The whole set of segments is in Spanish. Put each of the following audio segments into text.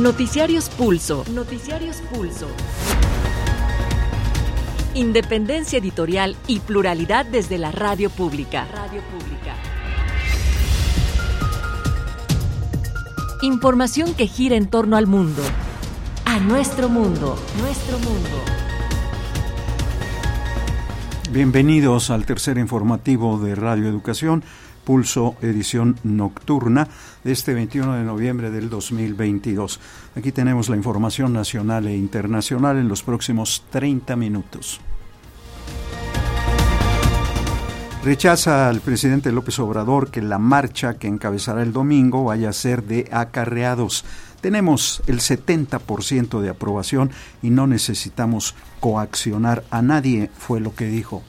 Noticiarios Pulso. Noticiarios Pulso. Independencia editorial y pluralidad desde la radio pública. Radio pública. Información que gira en torno al mundo. A nuestro mundo. Nuestro mundo. Bienvenidos al tercer informativo de Radio Educación, Pulso edición nocturna de este 21 de noviembre del 2022. Aquí tenemos la información nacional e internacional en los próximos 30 minutos. Rechaza al presidente López Obrador que la marcha que encabezará el domingo vaya a ser de acarreados. Tenemos el 70% de aprobación y no necesitamos coaccionar a nadie, fue lo que dijo.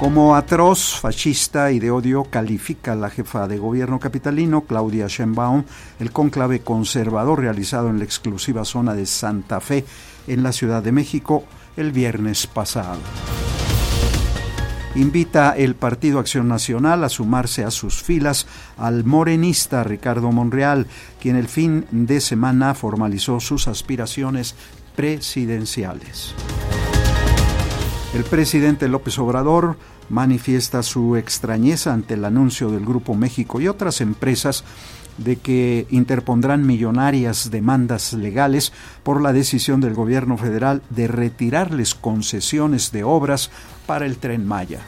Como atroz, fascista y de odio califica la jefa de gobierno capitalino, Claudia Sheinbaum, el cónclave conservador realizado en la exclusiva zona de Santa Fe, en la Ciudad de México, el viernes pasado. Invita el Partido Acción Nacional a sumarse a sus filas al morenista Ricardo Monreal, quien el fin de semana formalizó sus aspiraciones presidenciales. El presidente López Obrador manifiesta su extrañeza ante el anuncio del Grupo México y otras empresas de que interpondrán millonarias demandas legales por la decisión del gobierno federal de retirarles concesiones de obras para el tren Maya.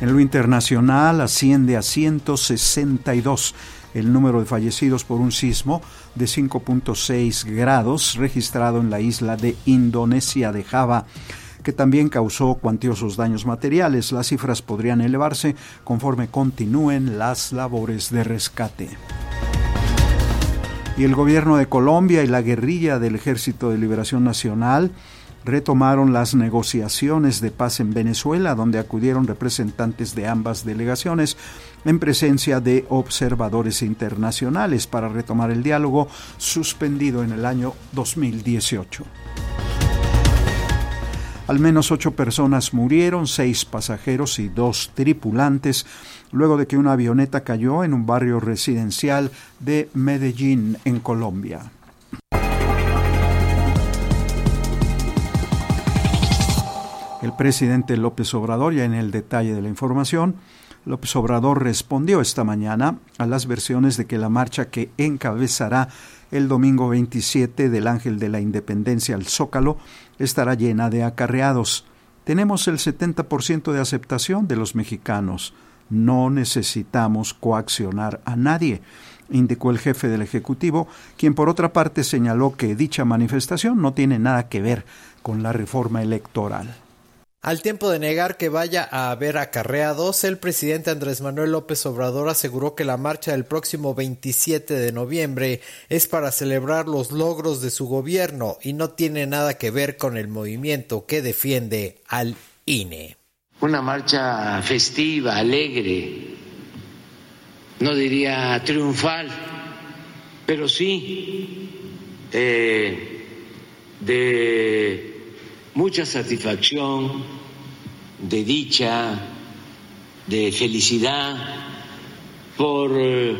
En lo internacional asciende a 162 el número de fallecidos por un sismo de 5.6 grados registrado en la isla de Indonesia de Java que también causó cuantiosos daños materiales. Las cifras podrían elevarse conforme continúen las labores de rescate. Y el gobierno de Colombia y la guerrilla del Ejército de Liberación Nacional retomaron las negociaciones de paz en Venezuela, donde acudieron representantes de ambas delegaciones en presencia de observadores internacionales para retomar el diálogo suspendido en el año 2018. Al menos ocho personas murieron, seis pasajeros y dos tripulantes, luego de que una avioneta cayó en un barrio residencial de Medellín, en Colombia. El presidente López Obrador, ya en el detalle de la información, López Obrador respondió esta mañana a las versiones de que la marcha que encabezará el domingo 27 del Ángel de la Independencia al Zócalo estará llena de acarreados. Tenemos el 70% de aceptación de los mexicanos. No necesitamos coaccionar a nadie, indicó el jefe del Ejecutivo, quien por otra parte señaló que dicha manifestación no tiene nada que ver con la reforma electoral. Al tiempo de negar que vaya a haber acarreados, el presidente Andrés Manuel López Obrador aseguró que la marcha del próximo 27 de noviembre es para celebrar los logros de su gobierno y no tiene nada que ver con el movimiento que defiende al INE. Una marcha festiva, alegre, no diría triunfal, pero sí eh, de mucha satisfacción, de dicha, de felicidad por eh,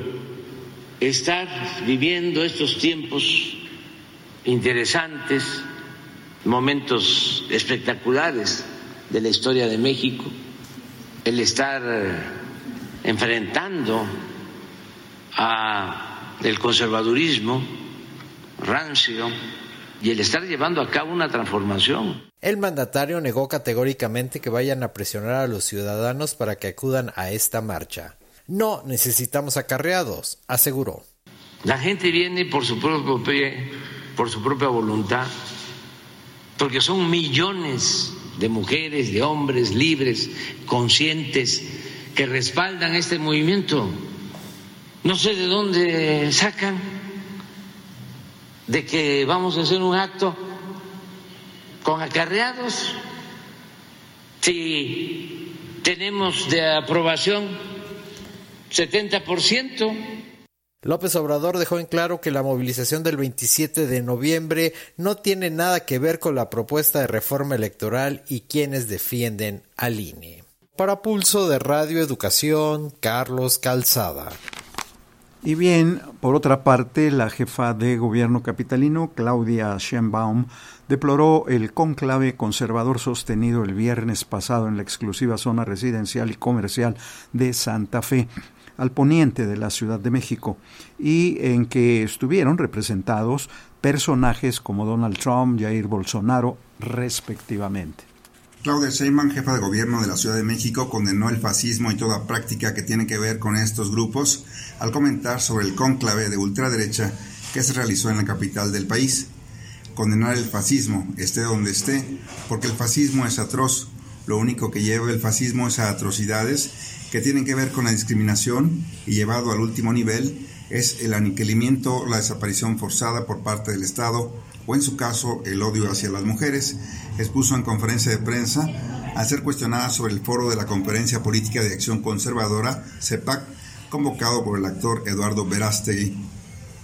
estar viviendo estos tiempos interesantes, momentos espectaculares de la historia de México, el estar eh, enfrentando a el conservadurismo rancio y el estar llevando a cabo una transformación. El mandatario negó categóricamente que vayan a presionar a los ciudadanos para que acudan a esta marcha. No necesitamos acarreados, aseguró. La gente viene por su propio por su propia voluntad, porque son millones de mujeres, de hombres libres, conscientes, que respaldan este movimiento. No sé de dónde sacan de que vamos a hacer un acto con acarreados si tenemos de aprobación 70%. López Obrador dejó en claro que la movilización del 27 de noviembre no tiene nada que ver con la propuesta de reforma electoral y quienes defienden al INE. Para Pulso de Radio Educación, Carlos Calzada. Y bien, por otra parte, la jefa de gobierno capitalino, Claudia Sheinbaum, deploró el conclave conservador sostenido el viernes pasado en la exclusiva zona residencial y comercial de Santa Fe, al poniente de la Ciudad de México, y en que estuvieron representados personajes como Donald Trump, Jair Bolsonaro, respectivamente. Claudia Sheinbaum, jefa de gobierno de la Ciudad de México, condenó el fascismo y toda práctica que tiene que ver con estos grupos al comentar sobre el cónclave de ultraderecha que se realizó en la capital del país. Condenar el fascismo, esté donde esté, porque el fascismo es atroz. Lo único que lleva el fascismo es a atrocidades que tienen que ver con la discriminación y llevado al último nivel es el aniquilamiento, la desaparición forzada por parte del Estado o en su caso el odio hacia las mujeres, expuso en conferencia de prensa al ser cuestionada sobre el foro de la Conferencia Política de Acción Conservadora, CEPAC, convocado por el actor Eduardo Verástegui.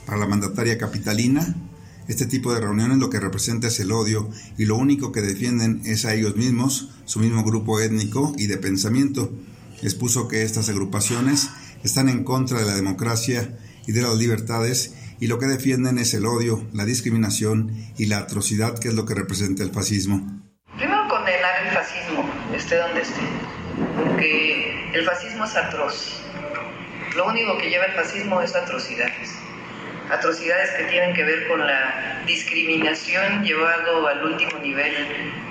Para la mandataria capitalina, este tipo de reuniones lo que representa es el odio y lo único que defienden es a ellos mismos, su mismo grupo étnico y de pensamiento. Expuso que estas agrupaciones están en contra de la democracia y de las libertades y lo que defienden es el odio, la discriminación y la atrocidad que es lo que representa el fascismo. Primero condenar el fascismo, esté donde esté, porque el fascismo es atroz. Lo único que lleva el fascismo es atrocidades. Atrocidades que tienen que ver con la discriminación llevado al último nivel,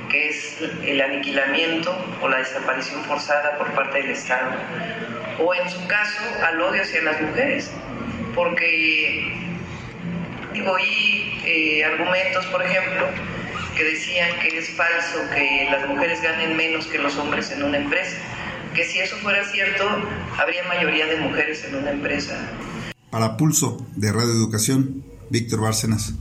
que es el aniquilamiento o la desaparición forzada por parte del Estado. O en su caso, al odio hacia las mujeres, porque oí eh, argumentos, por ejemplo, que decían que es falso que las mujeres ganen menos que los hombres en una empresa, que si eso fuera cierto, habría mayoría de mujeres en una empresa. Para Pulso de Radio Educación, Víctor Bárcenas.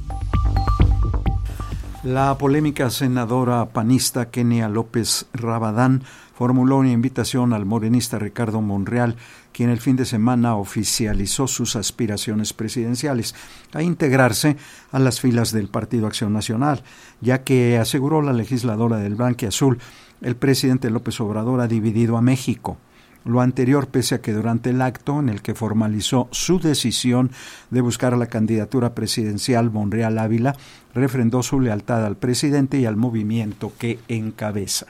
La polémica senadora panista Kenia López Rabadán formuló una invitación al morenista Ricardo Monreal, quien el fin de semana oficializó sus aspiraciones presidenciales, a integrarse a las filas del Partido Acción Nacional, ya que aseguró la legisladora del Banque Azul, el presidente López Obrador ha dividido a México. Lo anterior pese a que durante el acto en el que formalizó su decisión de buscar la candidatura presidencial Monreal Ávila, refrendó su lealtad al presidente y al movimiento que encabeza.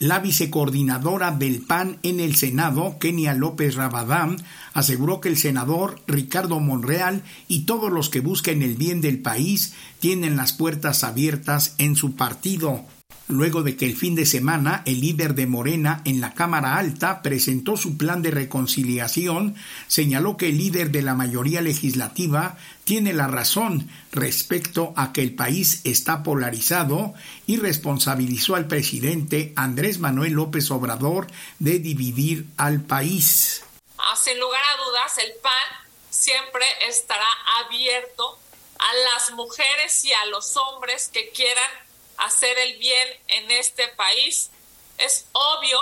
La vicecoordinadora del PAN en el Senado, Kenia López Rabadán, aseguró que el senador Ricardo Monreal y todos los que busquen el bien del país tienen las puertas abiertas en su partido luego de que el fin de semana el líder de Morena en la Cámara Alta presentó su plan de reconciliación, señaló que el líder de la mayoría legislativa tiene la razón respecto a que el país está polarizado y responsabilizó al presidente Andrés Manuel López Obrador de dividir al país. Ah, sin lugar a dudas, el PAN siempre estará abierto a las mujeres y a los hombres que quieran hacer el bien en este país. Es obvio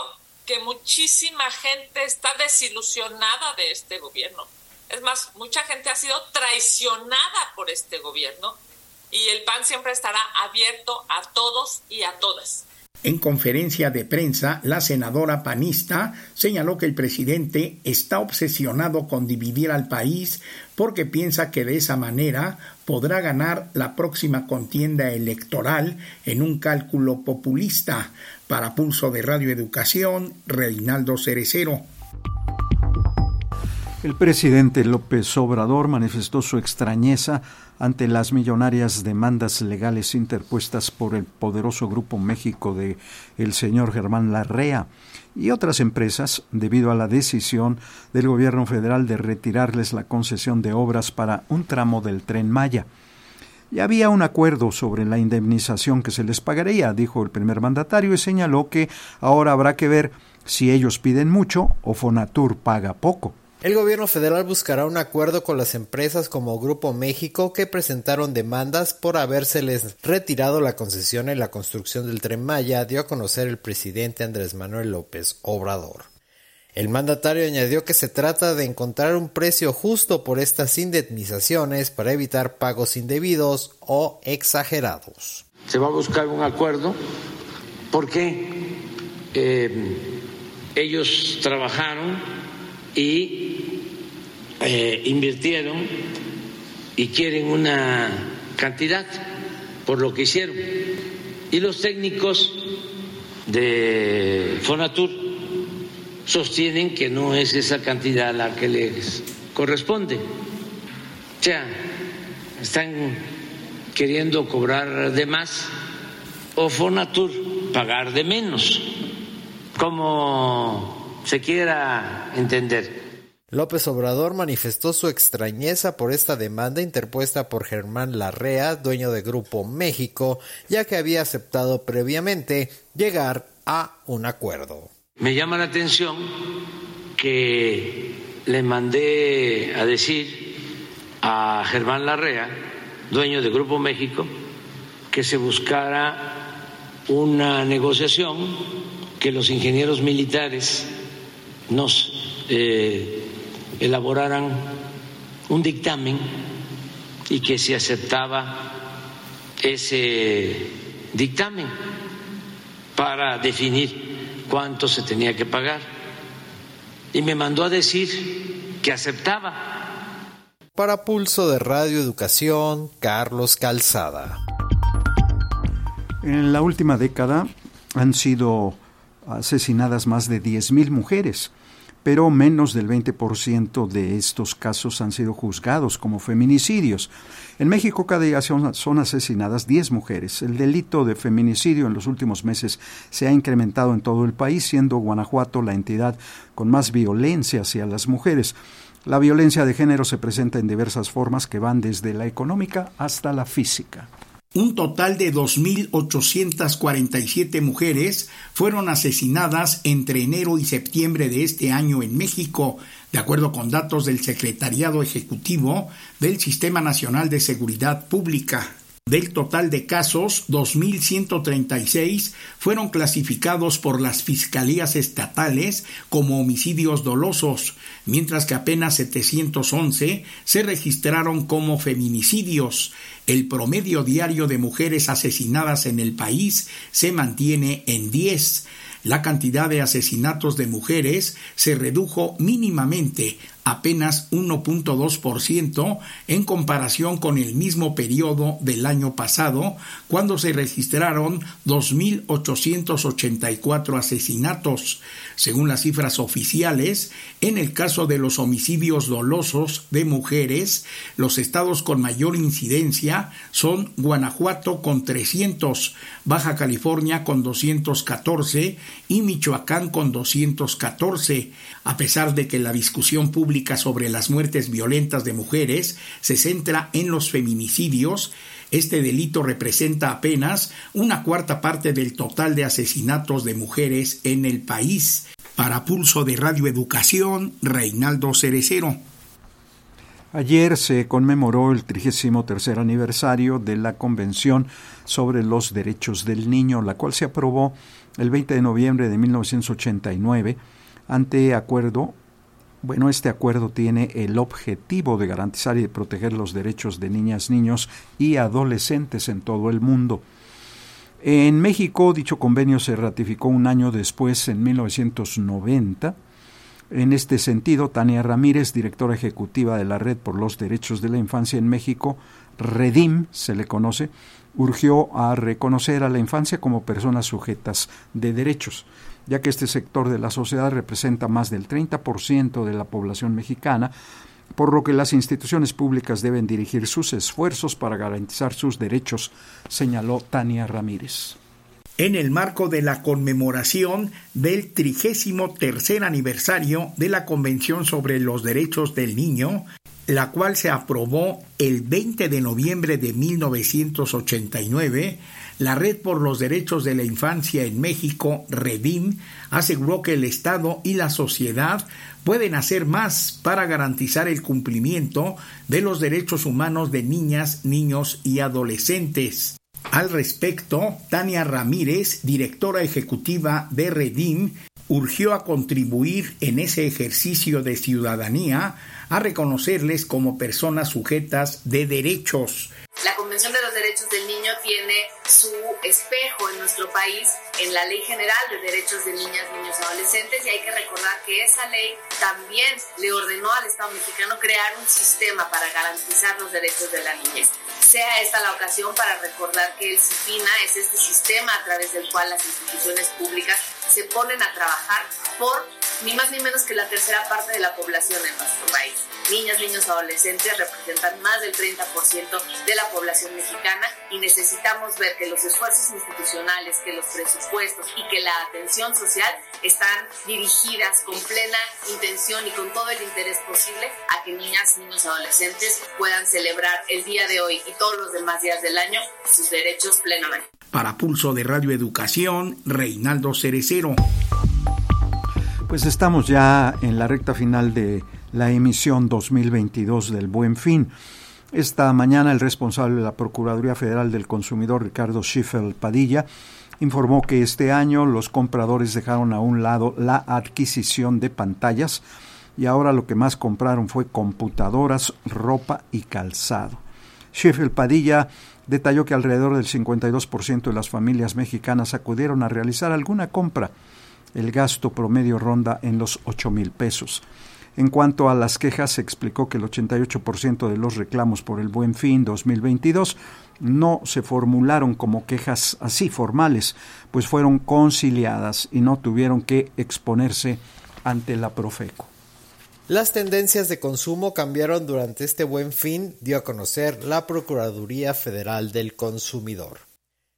que muchísima gente está desilusionada de este gobierno. Es más, mucha gente ha sido traicionada por este gobierno y el PAN siempre estará abierto a todos y a todas. En conferencia de prensa, la senadora panista señaló que el presidente está obsesionado con dividir al país porque piensa que de esa manera podrá ganar la próxima contienda electoral en un cálculo populista. Para Pulso de Radio Educación, Reinaldo Cerecero. El presidente López Obrador manifestó su extrañeza ante las millonarias demandas legales interpuestas por el poderoso Grupo México de el señor Germán Larrea y otras empresas debido a la decisión del gobierno federal de retirarles la concesión de obras para un tramo del tren Maya. Ya había un acuerdo sobre la indemnización que se les pagaría, dijo el primer mandatario, y señaló que ahora habrá que ver si ellos piden mucho o Fonatur paga poco. El gobierno federal buscará un acuerdo con las empresas como Grupo México que presentaron demandas por habérseles retirado la concesión en la construcción del tren Maya, dio a conocer el presidente Andrés Manuel López Obrador. El mandatario añadió que se trata de encontrar un precio justo por estas indemnizaciones para evitar pagos indebidos o exagerados. Se va a buscar un acuerdo porque eh, ellos trabajaron y eh, invirtieron y quieren una cantidad por lo que hicieron. Y los técnicos de Fonatur sostienen que no es esa cantidad la que les corresponde. O sea, están queriendo cobrar de más o Fonatur pagar de menos, como se quiera entender. López Obrador manifestó su extrañeza por esta demanda interpuesta por Germán Larrea, dueño de Grupo México, ya que había aceptado previamente llegar a un acuerdo. Me llama la atención que le mandé a decir a Germán Larrea, dueño de Grupo México, que se buscara una negociación, que los ingenieros militares nos eh, elaboraran un dictamen y que se aceptaba ese dictamen para definir cuánto se tenía que pagar. Y me mandó a decir que aceptaba. Para Pulso de Radio Educación, Carlos Calzada. En la última década han sido asesinadas más de 10.000 mujeres pero menos del 20% de estos casos han sido juzgados como feminicidios. En México cada día son, asesinadas 10 mujeres. El delito de feminicidio en los últimos meses se ha incrementado en todo el país, siendo Guanajuato la entidad con más violencia hacia las mujeres. La violencia de género se presenta en diversas formas que van desde la económica hasta la física. Un total de 2.847 mujeres fueron asesinadas entre enero y septiembre de este año en México, de acuerdo con datos del Secretariado Ejecutivo del Sistema Nacional de Seguridad Pública. Del total de casos, 2.136 fueron clasificados por las fiscalías estatales como homicidios dolosos, mientras que apenas 711 se registraron como feminicidios. El promedio diario de mujeres asesinadas en el país se mantiene en 10 la cantidad de asesinatos de mujeres se redujo mínimamente apenas 1.2% en comparación con el mismo periodo del año pasado, cuando se registraron 2.884 asesinatos. Según las cifras oficiales, en el caso de los homicidios dolosos de mujeres, los estados con mayor incidencia son Guanajuato con 300, Baja California con 214 y Michoacán con 214, a pesar de que la discusión pública sobre las muertes violentas de mujeres se centra en los feminicidios, este delito representa apenas una cuarta parte del total de asesinatos de mujeres en el país. Para Pulso de Radio Educación, Reinaldo Cerecero. Ayer se conmemoró el 33 aniversario de la Convención sobre los Derechos del Niño, la cual se aprobó el 20 de noviembre de 1989 ante acuerdo bueno, este acuerdo tiene el objetivo de garantizar y de proteger los derechos de niñas, niños y adolescentes en todo el mundo. En México, dicho convenio se ratificó un año después, en 1990. En este sentido, Tania Ramírez, directora ejecutiva de la Red por los Derechos de la Infancia en México, REDIM se le conoce, urgió a reconocer a la infancia como personas sujetas de derechos ya que este sector de la sociedad representa más del 30% de la población mexicana, por lo que las instituciones públicas deben dirigir sus esfuerzos para garantizar sus derechos, señaló Tania Ramírez. En el marco de la conmemoración del trigésimo tercer aniversario de la Convención sobre los Derechos del Niño, la cual se aprobó el 20 de noviembre de 1989, la Red por los Derechos de la Infancia en México, REDIM, aseguró que el Estado y la sociedad pueden hacer más para garantizar el cumplimiento de los derechos humanos de niñas, niños y adolescentes. Al respecto, Tania Ramírez, directora ejecutiva de REDIM, urgió a contribuir en ese ejercicio de ciudadanía a reconocerles como personas sujetas de derechos La Convención de los Derechos del Niño tiene su espejo en nuestro país en la Ley General de Derechos de Niñas, Niños y Adolescentes y hay que recordar que esa ley también le ordenó al Estado mexicano crear un sistema para garantizar los derechos de la niñez. Sea esta la ocasión para recordar que el CIPINA es este sistema a través del cual las instituciones públicas se ponen a trabajar por ni más ni menos que la tercera parte de la población en nuestro país. Niñas, niños, adolescentes representan más del 30% de la población mexicana y necesitamos ver que los esfuerzos institucionales, que los presupuestos y que la atención social están dirigidas con plena intención y con todo el interés posible a que niñas, niños, adolescentes puedan celebrar el día de hoy y todos los demás días del año sus derechos plenamente. Para Pulso de Radio Educación, Reinaldo Cerecero. Pues estamos ya en la recta final de la emisión 2022 del Buen Fin. Esta mañana el responsable de la Procuraduría Federal del Consumidor, Ricardo Schiffel Padilla, informó que este año los compradores dejaron a un lado la adquisición de pantallas y ahora lo que más compraron fue computadoras, ropa y calzado. Schiffel Padilla detalló que alrededor del 52% de las familias mexicanas acudieron a realizar alguna compra el gasto promedio ronda en los 8 mil pesos. En cuanto a las quejas, se explicó que el 88% de los reclamos por el Buen Fin 2022 no se formularon como quejas así formales, pues fueron conciliadas y no tuvieron que exponerse ante la Profeco. Las tendencias de consumo cambiaron durante este buen fin, dio a conocer la Procuraduría Federal del Consumidor.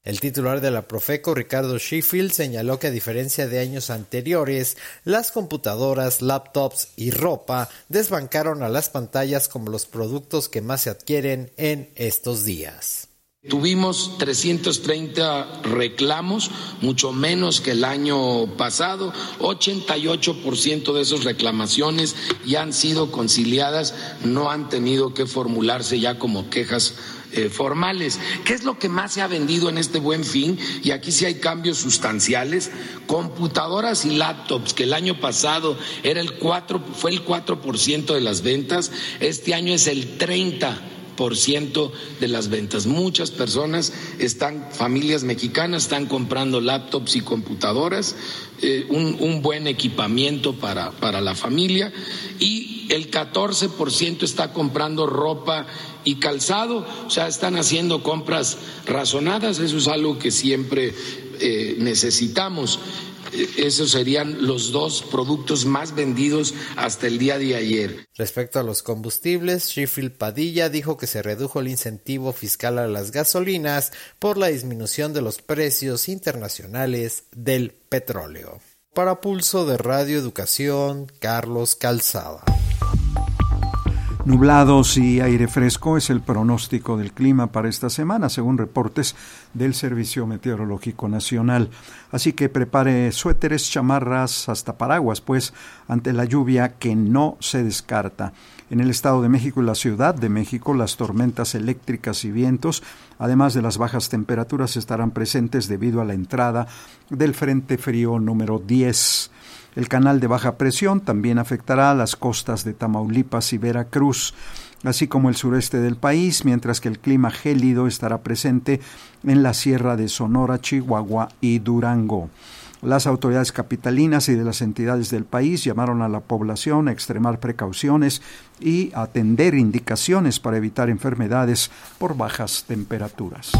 El titular de la Profeco, Ricardo Sheffield, señaló que a diferencia de años anteriores, las computadoras, laptops y ropa desbancaron a las pantallas como los productos que más se adquieren en estos días. Tuvimos 330 reclamos, mucho menos que el año pasado. 88% de esas reclamaciones ya han sido conciliadas, no han tenido que formularse ya como quejas eh, formales. ¿Qué es lo que más se ha vendido en este buen fin? Y aquí sí hay cambios sustanciales. Computadoras y laptops, que el año pasado era el 4, fue el 4% de las ventas, este año es el 30% de las ventas. Muchas personas están, familias mexicanas, están comprando laptops y computadoras, eh, un, un, buen equipamiento para, para la familia y el 14% está comprando ropa y calzado, o sea, están haciendo compras razonadas, eso es algo que siempre eh, necesitamos. Eh, esos serían los dos productos más vendidos hasta el día de ayer. Respecto a los combustibles, Sheffield Padilla dijo que se redujo el incentivo fiscal a las gasolinas por la disminución de los precios internacionales del petróleo. Para Pulso de Radio Educación, Carlos Calzada. Nublados y aire fresco es el pronóstico del clima para esta semana, según reportes del Servicio Meteorológico Nacional. Así que prepare suéteres, chamarras, hasta paraguas, pues, ante la lluvia que no se descarta. En el Estado de México y la Ciudad de México, las tormentas eléctricas y vientos, además de las bajas temperaturas, estarán presentes debido a la entrada del Frente Frío número 10. El canal de baja presión también afectará a las costas de Tamaulipas y Veracruz, así como el sureste del país, mientras que el clima gélido estará presente en la sierra de Sonora, Chihuahua y Durango. Las autoridades capitalinas y de las entidades del país llamaron a la población a extremar precauciones y atender indicaciones para evitar enfermedades por bajas temperaturas.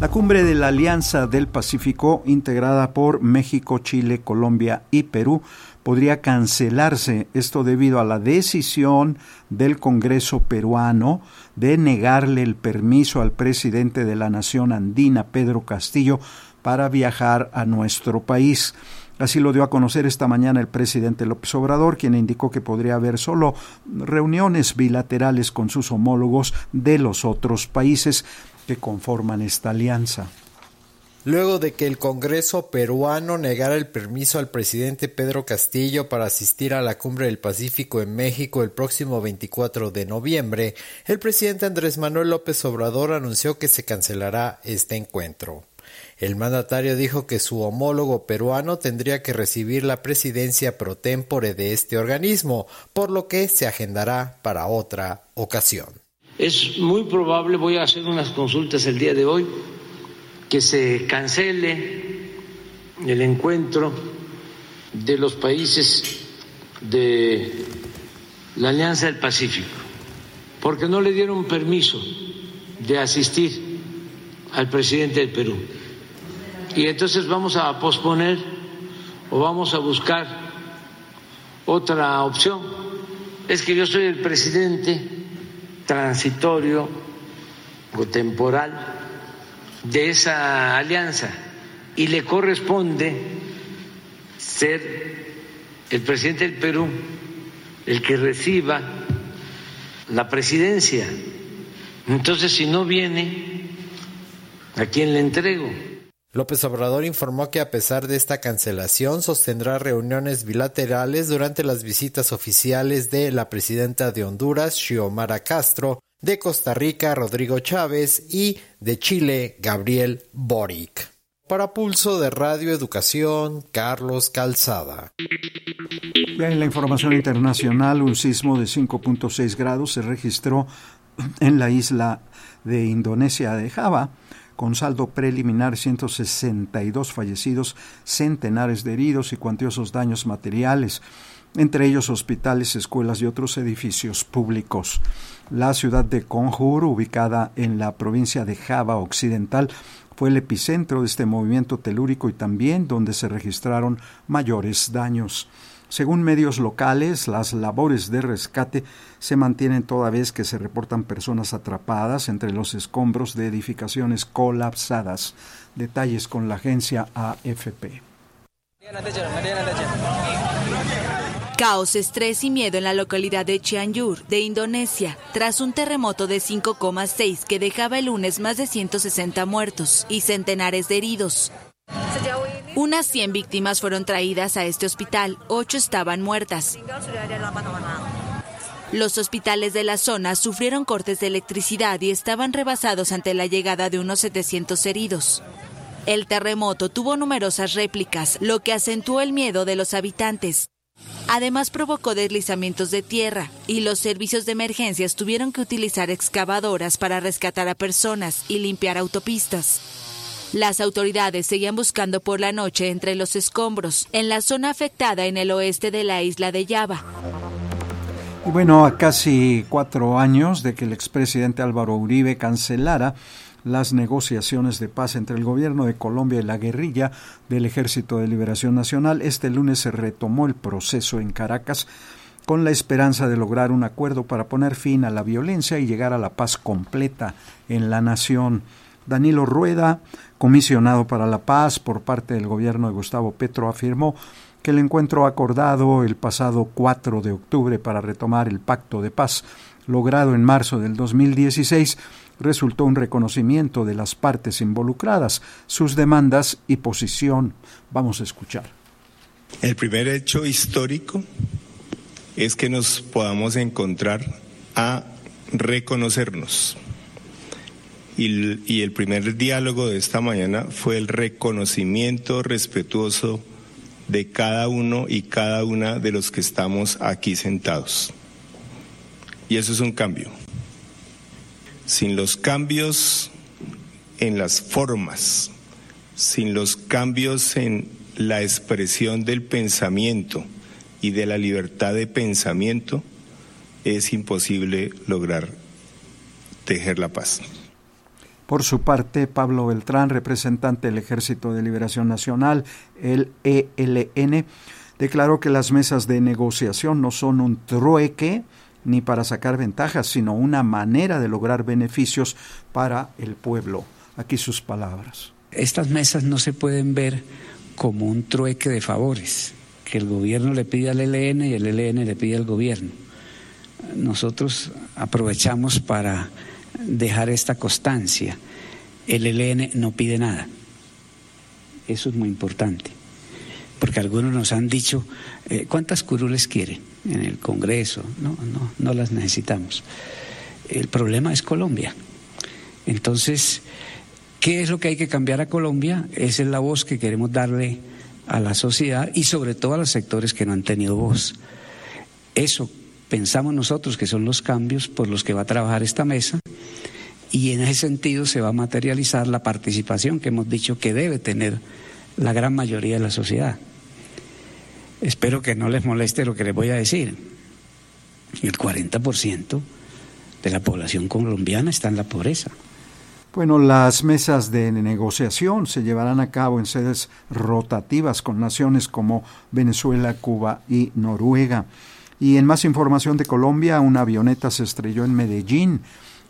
La cumbre de la Alianza del Pacífico, integrada por México, Chile, Colombia y Perú, podría cancelarse, esto debido a la decisión del Congreso peruano de negarle el permiso al presidente de la nación andina, Pedro Castillo, para viajar a nuestro país. Así lo dio a conocer esta mañana el presidente López Obrador, quien indicó que podría haber solo reuniones bilaterales con sus homólogos de los otros países que conforman esta alianza. Luego de que el Congreso peruano negara el permiso al presidente Pedro Castillo para asistir a la Cumbre del Pacífico en México el próximo 24 de noviembre, el presidente Andrés Manuel López Obrador anunció que se cancelará este encuentro. El mandatario dijo que su homólogo peruano tendría que recibir la presidencia pro tempore de este organismo, por lo que se agendará para otra ocasión. Es muy probable, voy a hacer unas consultas el día de hoy, que se cancele el encuentro de los países de la Alianza del Pacífico, porque no le dieron permiso de asistir al presidente del Perú. Y entonces vamos a posponer o vamos a buscar otra opción. Es que yo soy el presidente transitorio o temporal de esa alianza y le corresponde ser el presidente del Perú el que reciba la presidencia. Entonces, si no viene, ¿a quién le entrego? López Obrador informó que a pesar de esta cancelación sostendrá reuniones bilaterales durante las visitas oficiales de la presidenta de Honduras, Xiomara Castro, de Costa Rica, Rodrigo Chávez y de Chile, Gabriel Boric. Para Pulso de Radio Educación, Carlos Calzada. en la información internacional, un sismo de 5.6 grados se registró en la isla de Indonesia de Java con saldo preliminar 162 fallecidos, centenares de heridos y cuantiosos daños materiales, entre ellos hospitales, escuelas y otros edificios públicos. La ciudad de Konjur, ubicada en la provincia de Java Occidental, fue el epicentro de este movimiento telúrico y también donde se registraron mayores daños. Según medios locales, las labores de rescate se mantienen toda vez que se reportan personas atrapadas entre los escombros de edificaciones colapsadas. Detalles con la agencia AFP. Caos, estrés y miedo en la localidad de Cianjur, de Indonesia, tras un terremoto de 5,6 que dejaba el lunes más de 160 muertos y centenares de heridos. Unas 100 víctimas fueron traídas a este hospital, ocho estaban muertas. Los hospitales de la zona sufrieron cortes de electricidad y estaban rebasados ante la llegada de unos 700 heridos. El terremoto tuvo numerosas réplicas, lo que acentuó el miedo de los habitantes. Además provocó deslizamientos de tierra y los servicios de emergencias tuvieron que utilizar excavadoras para rescatar a personas y limpiar autopistas. Las autoridades seguían buscando por la noche entre los escombros, en la zona afectada en el oeste de la isla de Java. Y bueno, a casi cuatro años de que el expresidente Álvaro Uribe cancelara las negociaciones de paz entre el gobierno de Colombia y la guerrilla del Ejército de Liberación Nacional, este lunes se retomó el proceso en Caracas con la esperanza de lograr un acuerdo para poner fin a la violencia y llegar a la paz completa en la nación. Danilo Rueda, comisionado para la paz por parte del gobierno de Gustavo Petro, afirmó que el encuentro acordado el pasado 4 de octubre para retomar el pacto de paz, logrado en marzo del 2016, resultó un reconocimiento de las partes involucradas, sus demandas y posición. Vamos a escuchar. El primer hecho histórico es que nos podamos encontrar a reconocernos y, el primer diálogo de esta mañana fue el reconocimiento respetuoso de cada uno y cada una de los que estamos aquí sentados. Y eso es un cambio. Sin los cambios en las formas, sin los cambios en la expresión del pensamiento y de la libertad de pensamiento, es imposible lograr tejer la paz. Por su parte, Pablo Beltrán, representante del Ejército de Liberación Nacional, el ELN, declaró que las mesas de negociación no son un trueque ni para sacar ventajas, sino una manera de lograr beneficios para el pueblo. Aquí sus palabras. Estas mesas no se pueden ver como un trueque de favores, que el gobierno le pide al ELN y el ELN le pide al gobierno. Nosotros aprovechamos para dejar esta constancia. El ELN no pide nada. Eso es muy importante. Porque algunos nos han dicho, eh, ¿cuántas curules quieren en el Congreso? No, no, no las necesitamos. El problema es Colombia. Entonces, ¿qué es lo que hay que cambiar a Colombia? Esa es la voz que queremos darle a la sociedad y sobre todo a los sectores que no han tenido voz. Eso pensamos nosotros que son los cambios por los que va a trabajar esta mesa y en ese sentido se va a materializar la participación que hemos dicho que debe tener la gran mayoría de la sociedad. Espero que no les moleste lo que les voy a decir. El 40% de la población colombiana está en la pobreza. Bueno, las mesas de negociación se llevarán a cabo en sedes rotativas con naciones como Venezuela, Cuba y Noruega. Y en más información de Colombia, una avioneta se estrelló en Medellín,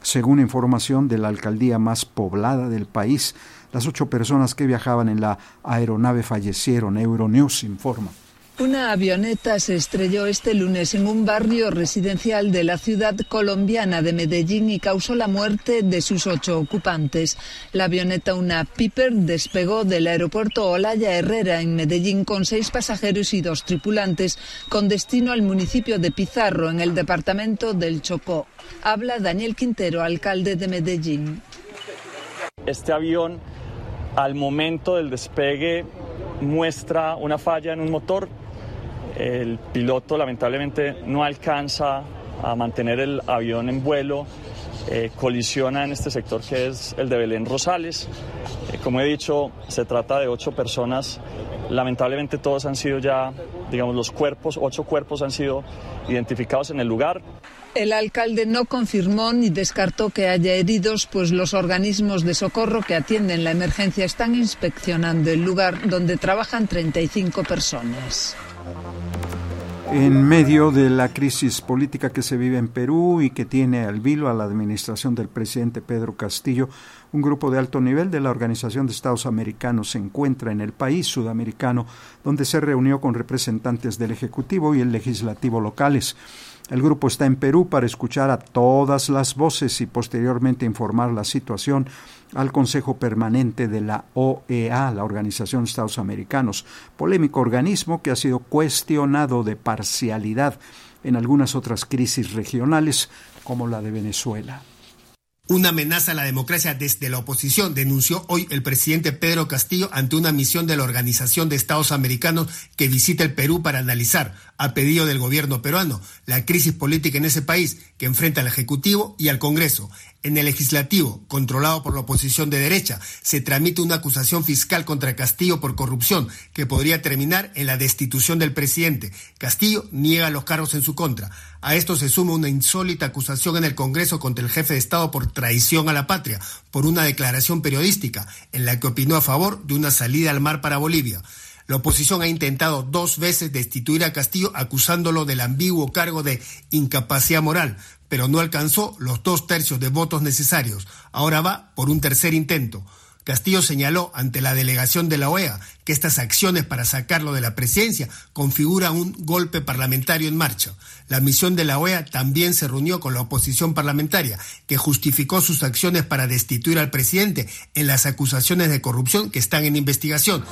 según información de la alcaldía más poblada del país. Las ocho personas que viajaban en la aeronave fallecieron, Euronews informa. Una avioneta se estrelló este lunes en un barrio residencial de la ciudad colombiana de Medellín y causó la muerte de sus ocho ocupantes. La avioneta, una Piper, despegó del aeropuerto Olaya Herrera en Medellín con seis pasajeros y dos tripulantes, con destino al municipio de Pizarro, en el departamento del Chocó. Habla Daniel Quintero, alcalde de Medellín. Este avión, al momento del despegue, muestra una falla en un motor el piloto lamentablemente no alcanza a mantener el avión en vuelo, eh, colisiona en este sector que es el de Belén Rosales. Eh, como he dicho, se trata de ocho personas. Lamentablemente todos han sido ya, digamos, los cuerpos, ocho cuerpos han sido identificados en el lugar. El alcalde no confirmó ni descartó que haya heridos, pues los organismos de socorro que atienden la emergencia están inspeccionando el lugar donde trabajan 35 personas. En medio de la crisis política que se vive en Perú y que tiene al vilo a la administración del presidente Pedro Castillo, un grupo de alto nivel de la Organización de Estados Americanos se encuentra en el país sudamericano, donde se reunió con representantes del Ejecutivo y el Legislativo locales. El grupo está en Perú para escuchar a todas las voces y posteriormente informar la situación al Consejo Permanente de la OEA, la Organización de Estados Americanos, polémico organismo que ha sido cuestionado de parcialidad en algunas otras crisis regionales como la de Venezuela. Una amenaza a la democracia desde la oposición, denunció hoy el presidente Pedro Castillo ante una misión de la Organización de Estados Americanos que visita el Perú para analizar, a pedido del gobierno peruano, la crisis política en ese país que enfrenta al Ejecutivo y al Congreso. En el legislativo, controlado por la oposición de derecha, se tramite una acusación fiscal contra Castillo por corrupción que podría terminar en la destitución del presidente. Castillo niega los cargos en su contra. A esto se suma una insólita acusación en el Congreso contra el jefe de Estado por traición a la patria, por una declaración periodística en la que opinó a favor de una salida al mar para Bolivia. La oposición ha intentado dos veces destituir a Castillo acusándolo del ambiguo cargo de incapacidad moral, pero no alcanzó los dos tercios de votos necesarios. Ahora va por un tercer intento. Castillo señaló ante la delegación de la OEA que estas acciones para sacarlo de la presidencia configuran un golpe parlamentario en marcha. La misión de la OEA también se reunió con la oposición parlamentaria, que justificó sus acciones para destituir al presidente en las acusaciones de corrupción que están en investigación.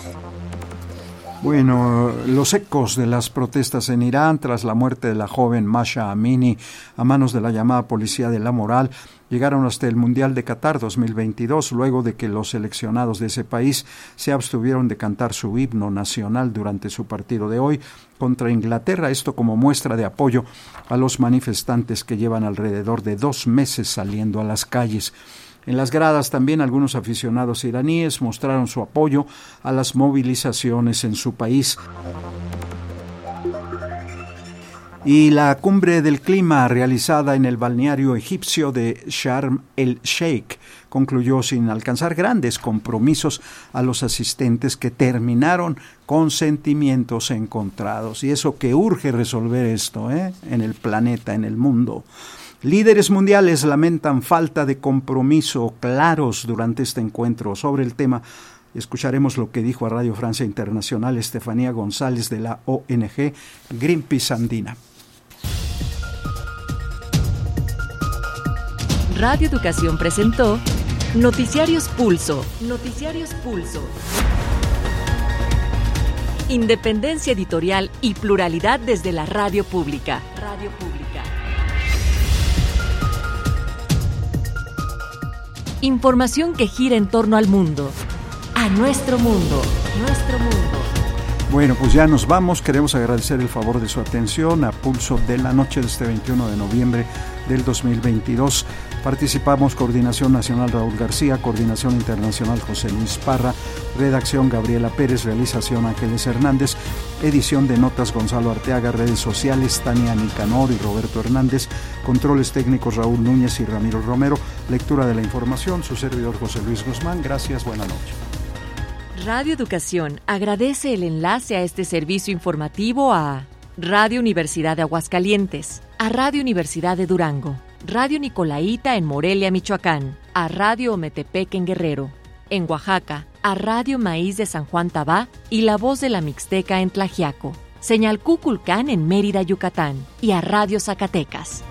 Bueno, los ecos de las protestas en Irán tras la muerte de la joven Masha Amini a manos de la llamada Policía de la Moral llegaron hasta el Mundial de Qatar 2022, luego de que los seleccionados de ese país se abstuvieron de cantar su himno nacional durante su partido de hoy contra Inglaterra, esto como muestra de apoyo a los manifestantes que llevan alrededor de dos meses saliendo a las calles. En las gradas también algunos aficionados iraníes mostraron su apoyo a las movilizaciones en su país. Y la cumbre del clima realizada en el balneario egipcio de Sharm el Sheikh concluyó sin alcanzar grandes compromisos a los asistentes que terminaron con sentimientos encontrados. Y eso que urge resolver esto ¿eh? en el planeta, en el mundo. Líderes mundiales lamentan falta de compromiso claros durante este encuentro sobre el tema. Escucharemos lo que dijo a Radio Francia Internacional Estefanía González de la ONG Greenpeace Andina. Radio Educación presentó Noticiarios Pulso. Noticiarios Pulso. Independencia editorial y pluralidad desde la radio pública. Radio pública. Información que gira en torno al mundo, a nuestro mundo, nuestro mundo. Bueno, pues ya nos vamos. Queremos agradecer el favor de su atención a pulso de la noche de este 21 de noviembre del 2022. Participamos Coordinación Nacional Raúl García, Coordinación Internacional José Luis Parra, Redacción Gabriela Pérez, Realización Ángeles Hernández, Edición de Notas Gonzalo Arteaga, Redes Sociales Tania Nicanor y Roberto Hernández, Controles Técnicos Raúl Núñez y Ramiro Romero, Lectura de la Información, su servidor José Luis Guzmán. Gracias, buena noche. Radio Educación agradece el enlace a este servicio informativo a Radio Universidad de Aguascalientes, a Radio Universidad de Durango, Radio Nicolaita en Morelia, Michoacán, a Radio Ometepec en Guerrero, en Oaxaca, a Radio Maíz de San Juan Tabá y La Voz de la Mixteca en Tlajiaco, Señal Cuculcán en Mérida, Yucatán y a Radio Zacatecas.